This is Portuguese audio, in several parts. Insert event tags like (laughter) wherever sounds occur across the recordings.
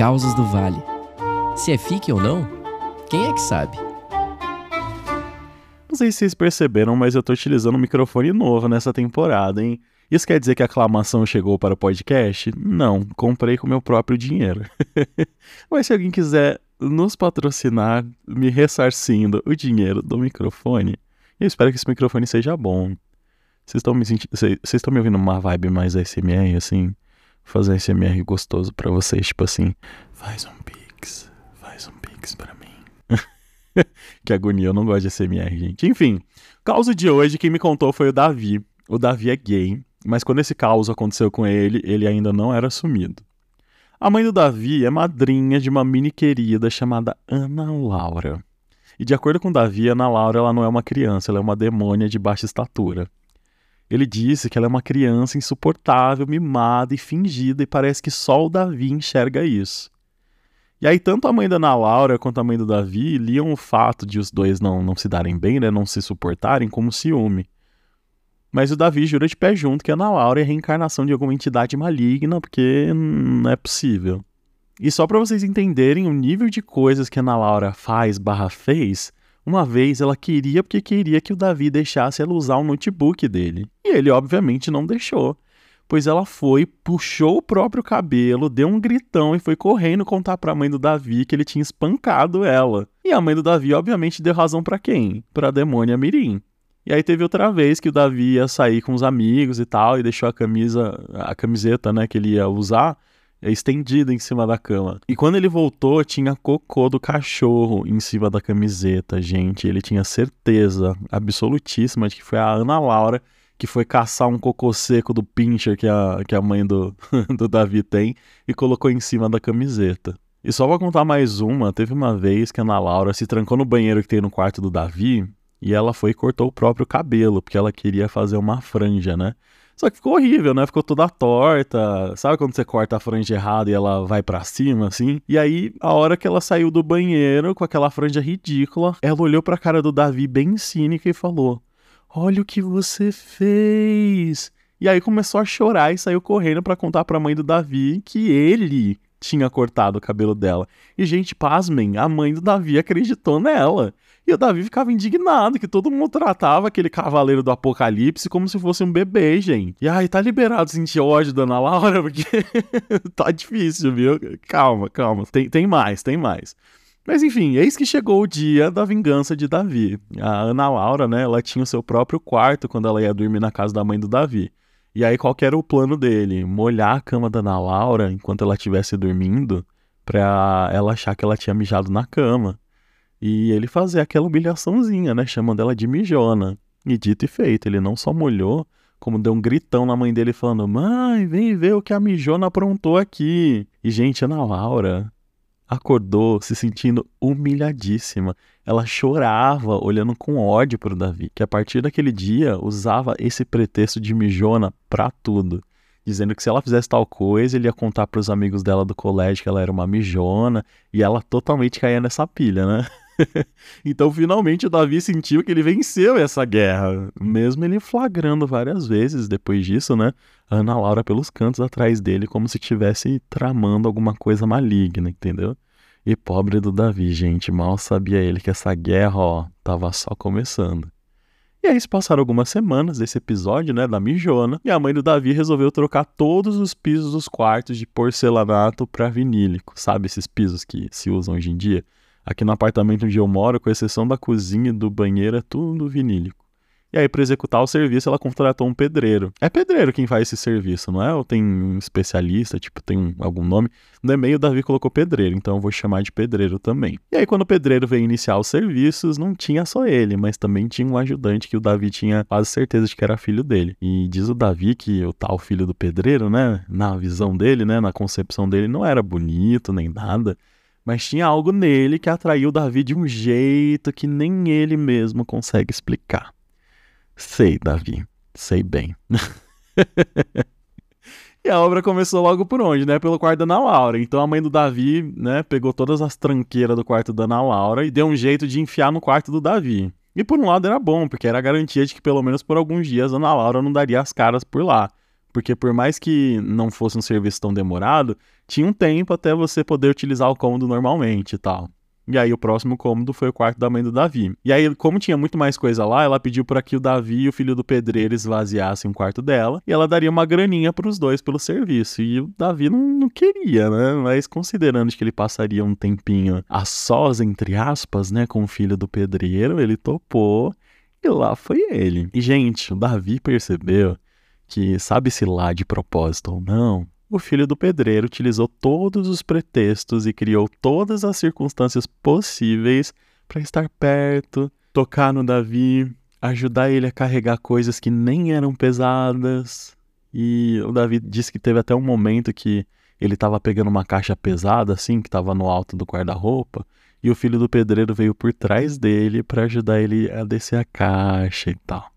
Causas do Vale. Se é fique ou não, quem é que sabe? Não sei se vocês perceberam, mas eu tô utilizando um microfone novo nessa temporada, hein? Isso quer dizer que a aclamação chegou para o podcast? Não, comprei com meu próprio dinheiro. (laughs) mas se alguém quiser nos patrocinar, me ressarcindo o dinheiro do microfone, eu espero que esse microfone seja bom. Vocês estão me me ouvindo uma vibe mais ASMR, assim? Fazer ASMR gostoso para vocês, tipo assim. Faz um pix, faz um pix pra mim. (laughs) que agonia, eu não gosto de ASMR, gente. Enfim, caso de hoje, quem me contou foi o Davi. O Davi é gay, mas quando esse caos aconteceu com ele, ele ainda não era assumido. A mãe do Davi é madrinha de uma mini querida chamada Ana Laura. E de acordo com o Davi, Ana Laura ela não é uma criança, ela é uma demônia de baixa estatura. Ele disse que ela é uma criança insuportável, mimada e fingida, e parece que só o Davi enxerga isso. E aí, tanto a mãe da Ana Laura quanto a mãe do Davi liam o fato de os dois não, não se darem bem, né, não se suportarem, como ciúme. Mas o Davi jura de pé junto que a Ana Laura é a reencarnação de alguma entidade maligna, porque não é possível. E só para vocês entenderem o nível de coisas que a Ana Laura faz barra fez, uma vez ela queria porque queria que o Davi deixasse ela usar o notebook dele. E ele, obviamente, não deixou. Pois ela foi, puxou o próprio cabelo, deu um gritão e foi correndo contar para a mãe do Davi que ele tinha espancado ela. E a mãe do Davi, obviamente, deu razão para quem? Pra demônia Mirim. E aí teve outra vez que o Davi ia sair com os amigos e tal, e deixou a camisa, a camiseta, né, que ele ia usar, estendida em cima da cama. E quando ele voltou, tinha cocô do cachorro em cima da camiseta, gente. Ele tinha certeza absolutíssima de que foi a Ana Laura que foi caçar um cocô seco do pincher que a, que a mãe do, (laughs) do Davi tem e colocou em cima da camiseta. E só pra contar mais uma, teve uma vez que a Ana Laura se trancou no banheiro que tem no quarto do Davi e ela foi e cortou o próprio cabelo, porque ela queria fazer uma franja, né? Só que ficou horrível, né? Ficou toda torta. Sabe quando você corta a franja errada e ela vai para cima, assim? E aí, a hora que ela saiu do banheiro com aquela franja ridícula, ela olhou pra cara do Davi bem cínica e falou: Olha o que você fez. E aí começou a chorar e saiu correndo para contar pra mãe do Davi que ele tinha cortado o cabelo dela. E, gente, pasmem, a mãe do Davi acreditou nela. E o Davi ficava indignado que todo mundo tratava aquele cavaleiro do apocalipse como se fosse um bebê, gente. E aí, tá liberado sentir ódio da Ana Laura, (laughs) porque tá difícil, viu? Calma, calma. Tem, tem mais, tem mais. Mas enfim, eis que chegou o dia da vingança de Davi. A Ana Laura, né, ela tinha o seu próprio quarto quando ela ia dormir na casa da mãe do Davi. E aí, qual era o plano dele? Molhar a cama da Ana Laura enquanto ela estivesse dormindo, pra ela achar que ela tinha mijado na cama. E ele fazer aquela humilhaçãozinha, né? Chamando ela de mijona. E dito e feito, ele não só molhou, como deu um gritão na mãe dele falando: Mãe, vem ver o que a mijona aprontou aqui. E, gente, Ana Laura acordou se sentindo humilhadíssima. Ela chorava, olhando com ódio para o Davi, que a partir daquele dia usava esse pretexto de mijona pra tudo dizendo que se ela fizesse tal coisa, ele ia contar para os amigos dela do colégio que ela era uma mijona, e ela totalmente caía nessa pilha, né? (laughs) então, finalmente, Davi sentiu que ele venceu essa guerra, mesmo ele flagrando várias vezes depois disso, né? Ana Laura pelos cantos atrás dele, como se estivesse tramando alguma coisa maligna, entendeu? E pobre do Davi, gente, mal sabia ele que essa guerra, ó, tava só começando. E aí se passaram algumas semanas desse episódio, né, da mijona, e a mãe do Davi resolveu trocar todos os pisos dos quartos de porcelanato para vinílico. Sabe esses pisos que se usam hoje em dia? Aqui no apartamento onde eu moro, com exceção da cozinha e do banheiro, é tudo vinílico. E aí, para executar o serviço, ela contratou um pedreiro. É pedreiro quem faz esse serviço, não é? Ou tem um especialista, tipo, tem um, algum nome? No e-mail, o Davi colocou pedreiro, então eu vou chamar de pedreiro também. E aí, quando o pedreiro veio iniciar os serviços, não tinha só ele, mas também tinha um ajudante que o Davi tinha quase certeza de que era filho dele. E diz o Davi que o tal filho do pedreiro, né, na visão dele, né, na concepção dele, não era bonito nem nada mas tinha algo nele que atraiu Davi de um jeito que nem ele mesmo consegue explicar. Sei, Davi, sei bem. (laughs) e a obra começou logo por onde, né? Pelo quarto da Ana Laura. Então a mãe do Davi, né, pegou todas as tranqueiras do quarto da Ana Laura e deu um jeito de enfiar no quarto do Davi. E por um lado era bom, porque era garantia de que pelo menos por alguns dias a Ana Laura não daria as caras por lá. Porque por mais que não fosse um serviço tão demorado, tinha um tempo até você poder utilizar o cômodo normalmente e tal. E aí o próximo cômodo foi o quarto da mãe do Davi. E aí, como tinha muito mais coisa lá, ela pediu para que o Davi e o filho do pedreiro esvaziassem o quarto dela, e ela daria uma graninha para os dois pelo serviço. E o Davi não, não queria, né? Mas considerando que ele passaria um tempinho a sós, entre aspas, né, com o filho do pedreiro, ele topou. E lá foi ele. E, gente, o Davi percebeu que, sabe-se lá de propósito ou não, o filho do pedreiro utilizou todos os pretextos e criou todas as circunstâncias possíveis para estar perto, tocar no Davi, ajudar ele a carregar coisas que nem eram pesadas. E o Davi disse que teve até um momento que ele estava pegando uma caixa pesada, assim, que estava no alto do guarda-roupa, e o filho do pedreiro veio por trás dele para ajudar ele a descer a caixa e tal.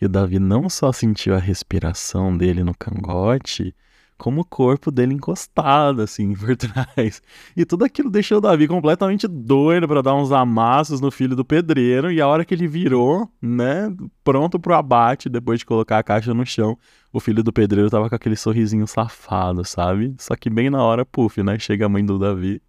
E o Davi não só sentiu a respiração dele no cangote, como o corpo dele encostado, assim, (laughs) por trás. E tudo aquilo deixou o Davi completamente doido para dar uns amassos no filho do pedreiro. E a hora que ele virou, né, pronto pro abate, depois de colocar a caixa no chão, o filho do pedreiro tava com aquele sorrisinho safado, sabe? Só que bem na hora, puf, né, chega a mãe do Davi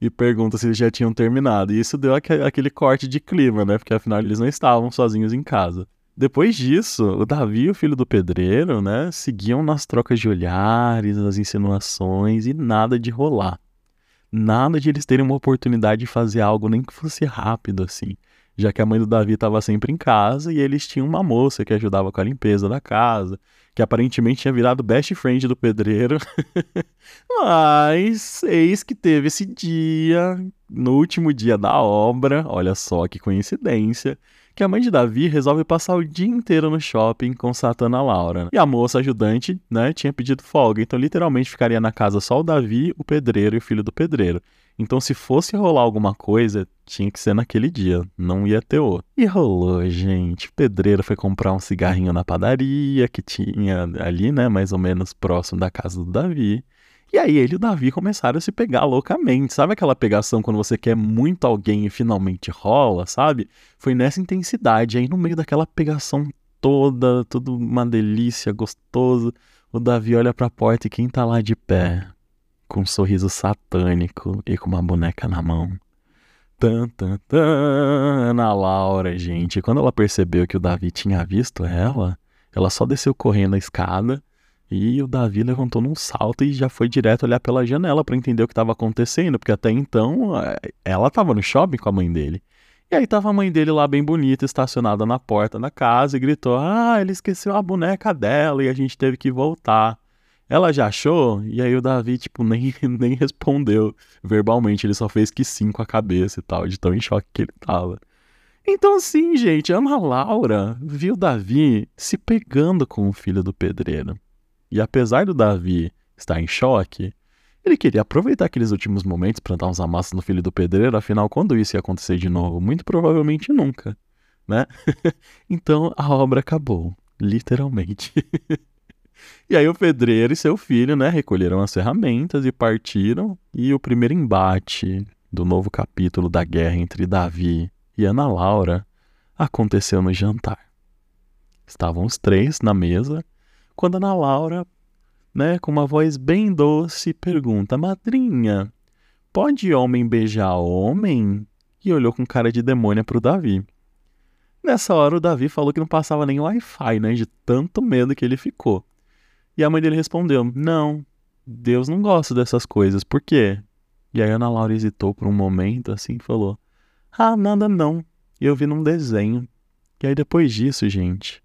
e pergunta se eles já tinham terminado. E isso deu aquele corte de clima, né? Porque afinal eles não estavam sozinhos em casa. Depois disso, o Davi e o filho do pedreiro, né, seguiam nas trocas de olhares, nas insinuações e nada de rolar. Nada de eles terem uma oportunidade de fazer algo, nem que fosse rápido assim, já que a mãe do Davi estava sempre em casa e eles tinham uma moça que ajudava com a limpeza da casa, que aparentemente tinha virado best friend do pedreiro. (laughs) Mas eis que teve esse dia, no último dia da obra, olha só que coincidência que a mãe de Davi resolve passar o dia inteiro no shopping com Satana Laura. E a moça ajudante, né, tinha pedido folga, então literalmente ficaria na casa só o Davi, o pedreiro e o filho do pedreiro. Então, se fosse rolar alguma coisa, tinha que ser naquele dia, não ia ter outro. E rolou, gente. O pedreiro foi comprar um cigarrinho na padaria que tinha ali, né, mais ou menos próximo da casa do Davi. E aí ele e o Davi começaram a se pegar loucamente. Sabe aquela pegação quando você quer muito alguém e finalmente rola, sabe? Foi nessa intensidade. Aí no meio daquela pegação toda, tudo uma delícia, gostoso, o Davi olha para a porta e quem tá lá de pé, com um sorriso satânico e com uma boneca na mão. Tan, tan, tan, Ana Laura, gente. Quando ela percebeu que o Davi tinha visto ela, ela só desceu correndo a escada e o Davi levantou num salto e já foi direto olhar pela janela para entender o que estava acontecendo, porque até então eh, ela estava no shopping com a mãe dele. E aí tava a mãe dele lá bem bonita, estacionada na porta da casa e gritou: "Ah, ele esqueceu a boneca dela e a gente teve que voltar". Ela já achou? E aí o Davi, tipo, (laughs) nem, nem respondeu verbalmente, ele só fez que sim com a cabeça e tal, de tão em choque que ele tava. Então, sim, gente, Ana Laura viu Davi se pegando com o filho do pedreiro. E apesar do Davi estar em choque, ele queria aproveitar aqueles últimos momentos para dar uns amassos no filho do pedreiro, afinal, quando isso ia acontecer de novo? Muito provavelmente nunca, né? (laughs) então a obra acabou, literalmente. (laughs) e aí o pedreiro e seu filho, né, recolheram as ferramentas e partiram, e o primeiro embate do novo capítulo da guerra entre Davi e Ana Laura aconteceu no jantar. Estavam os três na mesa quando Ana Laura, né, com uma voz bem doce, pergunta: Madrinha, pode homem beijar homem? E olhou com cara de demônia para o Davi. Nessa hora, o Davi falou que não passava nem Wi-Fi, né, de tanto medo que ele ficou. E a mãe dele respondeu: Não, Deus não gosta dessas coisas, por quê? E aí a Ana Laura hesitou por um momento assim e falou: Ah, nada não. Eu vi num desenho. E aí depois disso, gente,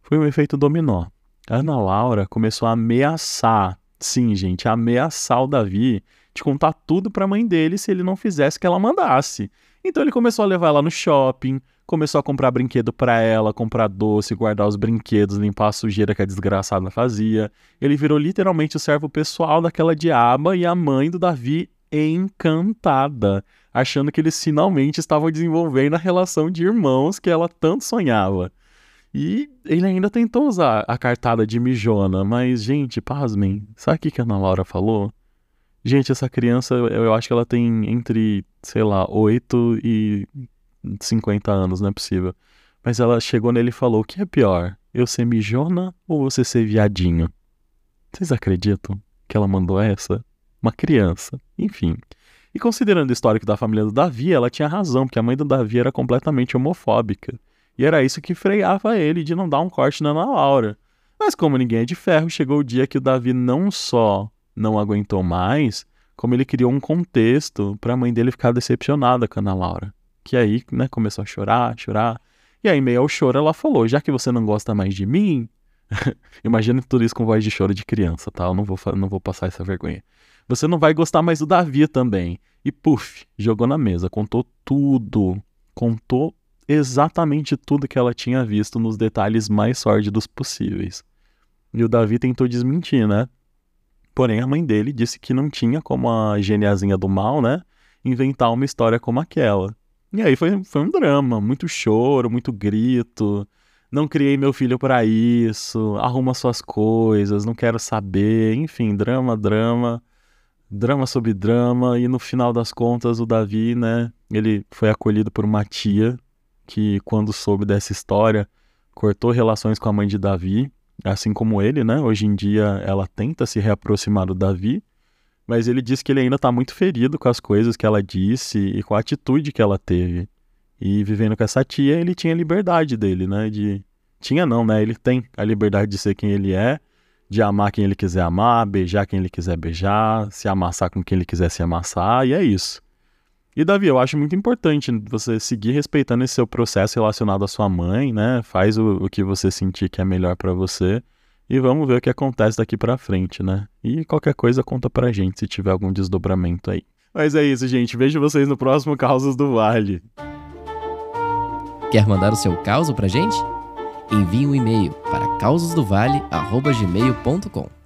foi um efeito dominó. Ana Laura começou a ameaçar, sim, gente, ameaçar o Davi de contar tudo para a mãe dele se ele não fizesse o que ela mandasse. Então ele começou a levar ela no shopping, começou a comprar brinquedo para ela, comprar doce, guardar os brinquedos, limpar a sujeira que a desgraçada fazia. Ele virou literalmente o servo pessoal daquela diaba e a mãe do Davi encantada, achando que eles finalmente estavam desenvolvendo a relação de irmãos que ela tanto sonhava. E ele ainda tentou usar a cartada de mijona, mas, gente, pasmem, sabe o que a Ana Laura falou? Gente, essa criança, eu acho que ela tem entre, sei lá, 8 e 50 anos, não é possível. Mas ela chegou nele e falou: o que é pior? Eu ser mijona ou você ser viadinho? Vocês acreditam que ela mandou essa? Uma criança. Enfim. E considerando o histórico da família do Davi, ela tinha razão, porque a mãe do Davi era completamente homofóbica. E era isso que freava ele de não dar um corte na Ana Laura. Mas como ninguém é de ferro, chegou o dia que o Davi não só não aguentou mais, como ele criou um contexto para a mãe dele ficar decepcionada com a Ana Laura. Que aí, né, começou a chorar, chorar. E aí, meio ao choro, ela falou: já que você não gosta mais de mim. (laughs) Imagina tudo isso com voz de choro de criança, tá? Eu não vou, não vou passar essa vergonha. Você não vai gostar mais do Davi também. E puf, jogou na mesa, contou tudo. Contou exatamente tudo que ela tinha visto nos detalhes mais sórdidos possíveis. E o Davi tentou desmentir, né? Porém, a mãe dele disse que não tinha como a geniazinha do mal, né? Inventar uma história como aquela. E aí foi, foi um drama, muito choro, muito grito. Não criei meu filho para isso, arruma suas coisas, não quero saber. Enfim, drama, drama drama sobre drama, e no final das contas o Davi, né, ele foi acolhido por uma tia que, quando soube dessa história, cortou relações com a mãe de Davi, assim como ele, né? Hoje em dia ela tenta se reaproximar do Davi, mas ele diz que ele ainda está muito ferido com as coisas que ela disse e com a atitude que ela teve. E vivendo com essa tia, ele tinha a liberdade dele, né? De tinha não, né? Ele tem a liberdade de ser quem ele é de amar quem ele quiser amar, beijar quem ele quiser beijar, se amassar com quem ele quiser se amassar, e é isso. E Davi, eu acho muito importante você seguir respeitando esse seu processo relacionado à sua mãe, né? Faz o, o que você sentir que é melhor para você e vamos ver o que acontece daqui para frente, né? E qualquer coisa conta pra gente se tiver algum desdobramento aí. Mas é isso, gente. Vejo vocês no próximo Causas do Vale. Quer mandar o seu caos pra gente? envie um e-mail para causasdovale.gmail.com.